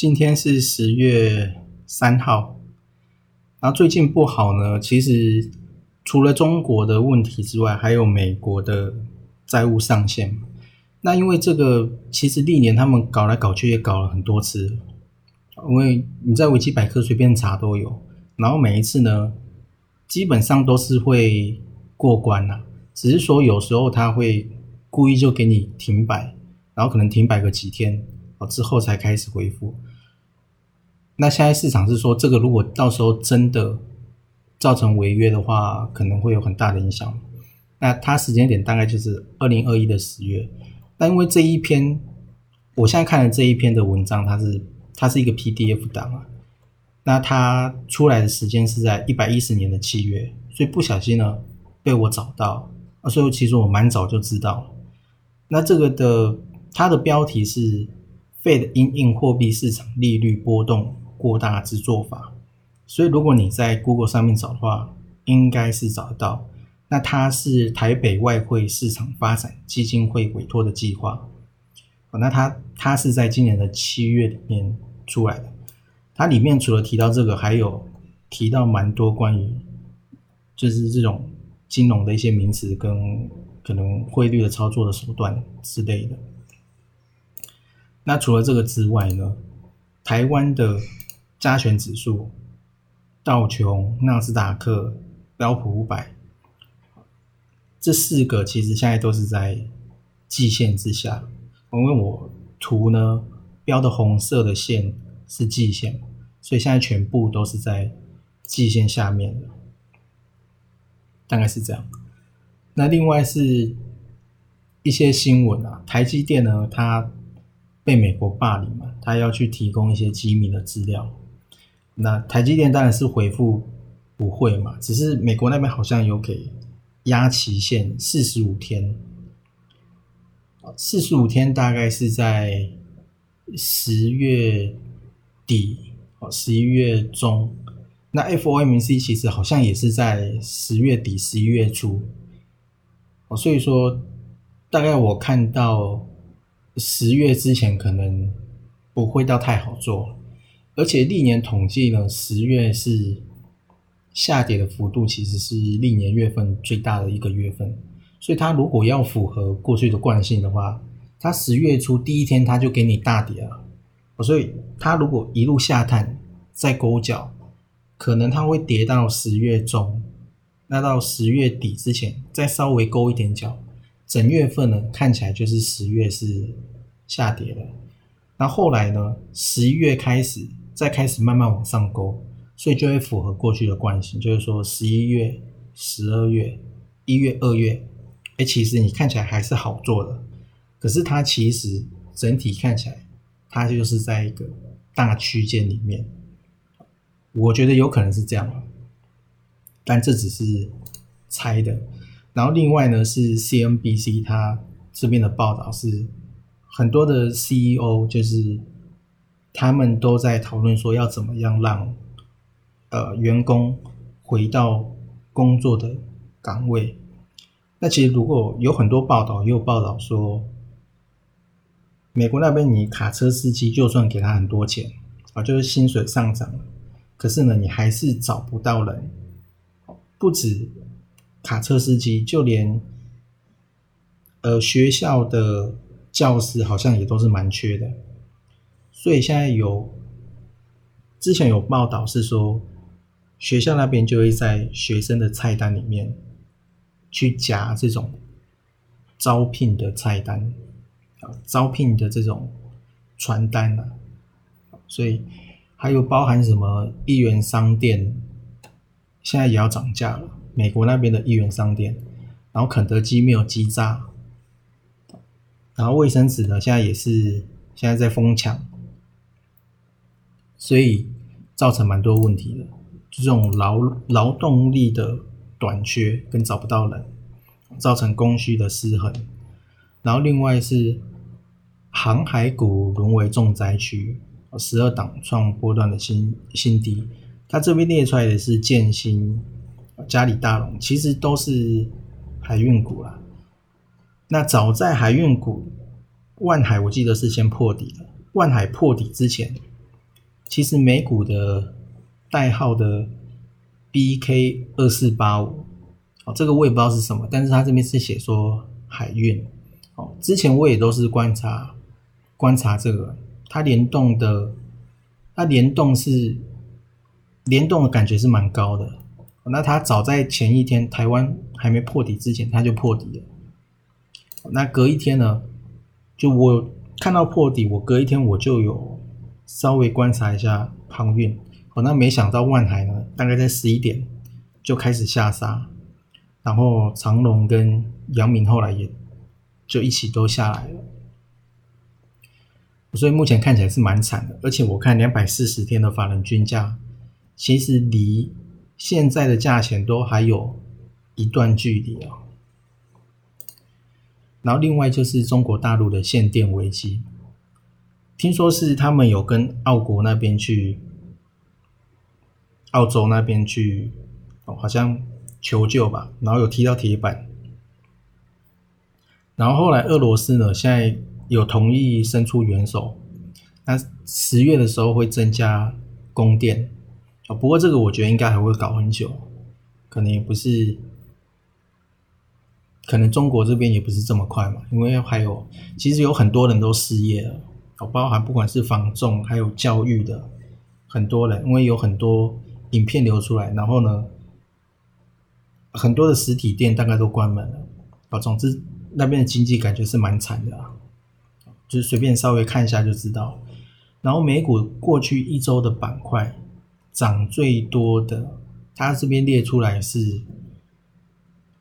今天是十月三号，然后最近不好呢。其实除了中国的问题之外，还有美国的债务上限。那因为这个，其实历年他们搞来搞去也搞了很多次，因为你在维基百科随便查都有。然后每一次呢，基本上都是会过关呐，只是说有时候他会故意就给你停摆，然后可能停摆个几天，哦之后才开始恢复。那现在市场是说，这个如果到时候真的造成违约的话，可能会有很大的影响。那它时间点大概就是二零二一的十月。那因为这一篇，我现在看的这一篇的文章，它是它是一个 PDF 档啊。那它出来的时间是在一百一十年的七月，所以不小心呢被我找到啊。所以其实我蛮早就知道了。那这个的它的标题是 “Fed 因应货币市场利率波动”。过大之做法，所以如果你在 Google 上面找的话，应该是找得到。那它是台北外汇市场发展基金会委托的计划，那它它是在今年的七月里面出来的。它里面除了提到这个，还有提到蛮多关于就是这种金融的一些名词跟可能汇率的操作的手段之类的。那除了这个之外呢，台湾的。加权指数、道琼、纳斯达克、标普五百，这四个其实现在都是在季线之下。因为我图呢标的红色的线是季线，所以现在全部都是在季线下面的，大概是这样。那另外是一些新闻啊，台积电呢，它被美国霸凌嘛，它要去提供一些机密的资料。那台积电当然是回复不会嘛，只是美国那边好像有给压期限四十五天，四十五天大概是在十月底哦，十一月中。那 FOMC 其实好像也是在十月底、十一月初哦，所以说大概我看到十月之前可能不会到太好做。而且历年统计呢，十月是下跌的幅度，其实是历年月份最大的一个月份。所以它如果要符合过去的惯性的话，它十月初第一天它就给你大跌了。所以它如果一路下探再勾脚，可能它会跌到十月中，那到十月底之前再稍微勾一点脚，整月份呢看起来就是十月是下跌的。那后来呢，十一月开始。再开始慢慢往上勾，所以就会符合过去的惯性，就是说十一月、十二月、一月、二月，哎，其实你看起来还是好做的，可是它其实整体看起来，它就是在一个大区间里面，我觉得有可能是这样，但这只是猜的。然后另外呢是 CNBC 它这边的报道是很多的 CEO 就是。他们都在讨论说要怎么样让呃员工回到工作的岗位。那其实如果有很多报道，也有报道说，美国那边你卡车司机就算给他很多钱啊，就是薪水上涨，可是呢你还是找不到人。不止卡车司机，就连呃学校的教师好像也都是蛮缺的。所以现在有之前有报道是说，学校那边就会在学生的菜单里面去夹这种招聘的菜单啊，招聘的这种传单啊，所以还有包含什么一元商店，现在也要涨价了。美国那边的一元商店，然后肯德基没有鸡炸，然后卫生纸呢，现在也是现在在疯抢。所以造成蛮多问题的，这种劳劳动力的短缺跟找不到人，造成供需的失衡。然后另外是航海股沦为重灾区，十二档创波段的新新低。它这边列出来的是建新、嘉里大龙，其实都是海运股啦。那早在海运股万海，我记得是先破底的。万海破底之前。其实美股的代号的 BK 二四八五，哦，这个我也不知道是什么，但是它这边是写说海运，哦，之前我也都是观察观察这个，它联动的，它联动是联动的感觉是蛮高的，那它早在前一天台湾还没破底之前，它就破底了，那隔一天呢，就我看到破底，我隔一天我就有。稍微观察一下航运，哦，那没想到万海呢，大概在十一点就开始下杀，然后长隆跟阳明后来也就一起都下来了，所以目前看起来是蛮惨的。而且我看两百四十天的法人均价，其实离现在的价钱都还有一段距离啊。然后另外就是中国大陆的限电危机。听说是他们有跟澳国那边去，澳洲那边去，哦，好像求救吧，然后有踢到铁板，然后后来俄罗斯呢，现在有同意伸出援手，那十月的时候会增加供电，哦，不过这个我觉得应该还会搞很久，可能也不是，可能中国这边也不是这么快嘛，因为还有其实有很多人都失业了。包含不管是防重还有教育的很多人，因为有很多影片流出来，然后呢，很多的实体店大概都关门了。啊，总之那边的经济感觉是蛮惨的啊，就是随便稍微看一下就知道。然后美股过去一周的板块涨最多的，它这边列出来是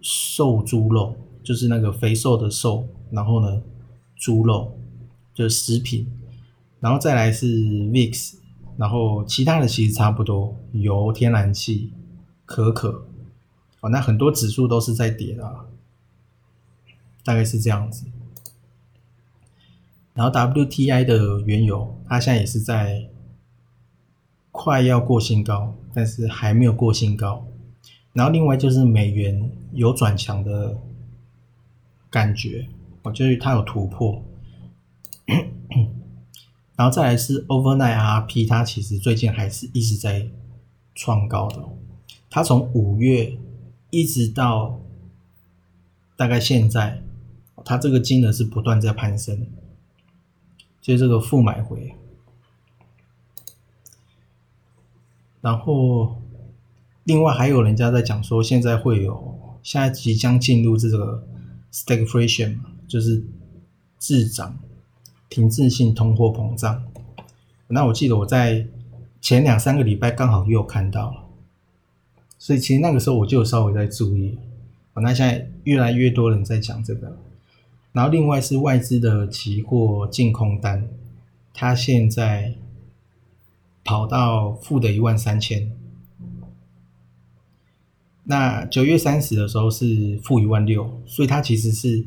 瘦猪肉，就是那个肥瘦的瘦，然后呢，猪肉。就食品，然后再来是 VIX，然后其他的其实差不多，油、天然气、可可，哦，那很多指数都是在跌的，大概是这样子。然后 WTI 的原油，它现在也是在快要过新高，但是还没有过新高。然后另外就是美元有转强的感觉，哦，就是它有突破。然后再来是 Overnight RP，它其实最近还是一直在创高的。它从五月一直到大概现在，它这个金额是不断在攀升，就这个负买回。然后另外还有人家在讲说，现在会有现在即将进入这个 stagflation，嘛就是滞涨。停滞性通货膨胀，那我记得我在前两三个礼拜刚好又看到了，所以其实那个时候我就稍微在注意。那现在越来越多人在讲这个，然后另外是外资的期货净空单，它现在跑到负的一万三千，那九月三十的时候是负一万六，所以它其实是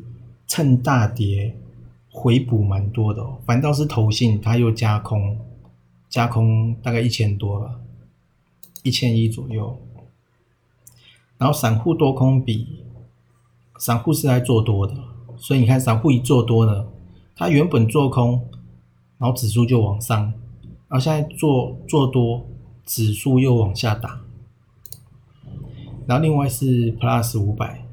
趁大跌。回补蛮多的，反倒是投信它又加空，加空大概一千多了，一千一左右。然后散户多空比，散户是在做多的，所以你看散户一做多呢，它原本做空，然后指数就往上，然后现在做做多，指数又往下打。然后另外是 Plus 五百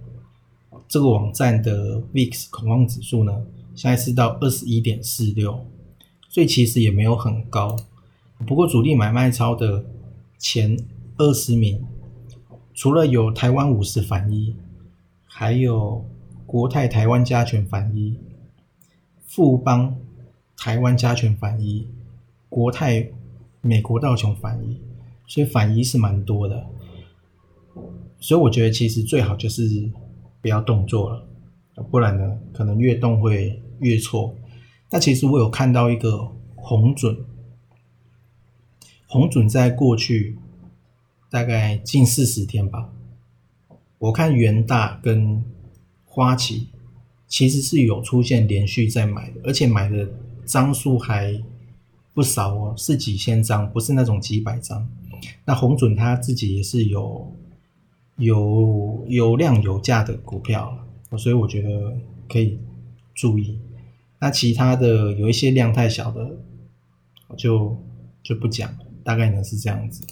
这个网站的 VIX 恐慌指数呢。现在是到二十一点四六，所以其实也没有很高。不过主力买卖超的前二十名，除了有台湾五十反一，还有国泰台湾加权反一，富邦台湾加权反一，国泰美国道琼反一，所以反一是蛮多的。所以我觉得其实最好就是不要动作了，不然呢，可能越动会越错。那其实我有看到一个红准，红准在过去大概近四十天吧，我看元大跟花旗其实是有出现连续在买的，而且买的张数还不少哦，是几千张，不是那种几百张。那红准他自己也是有。有有量有价的股票，所以我觉得可以注意。那其他的有一些量太小的，我就就不讲了，大概呢是这样子。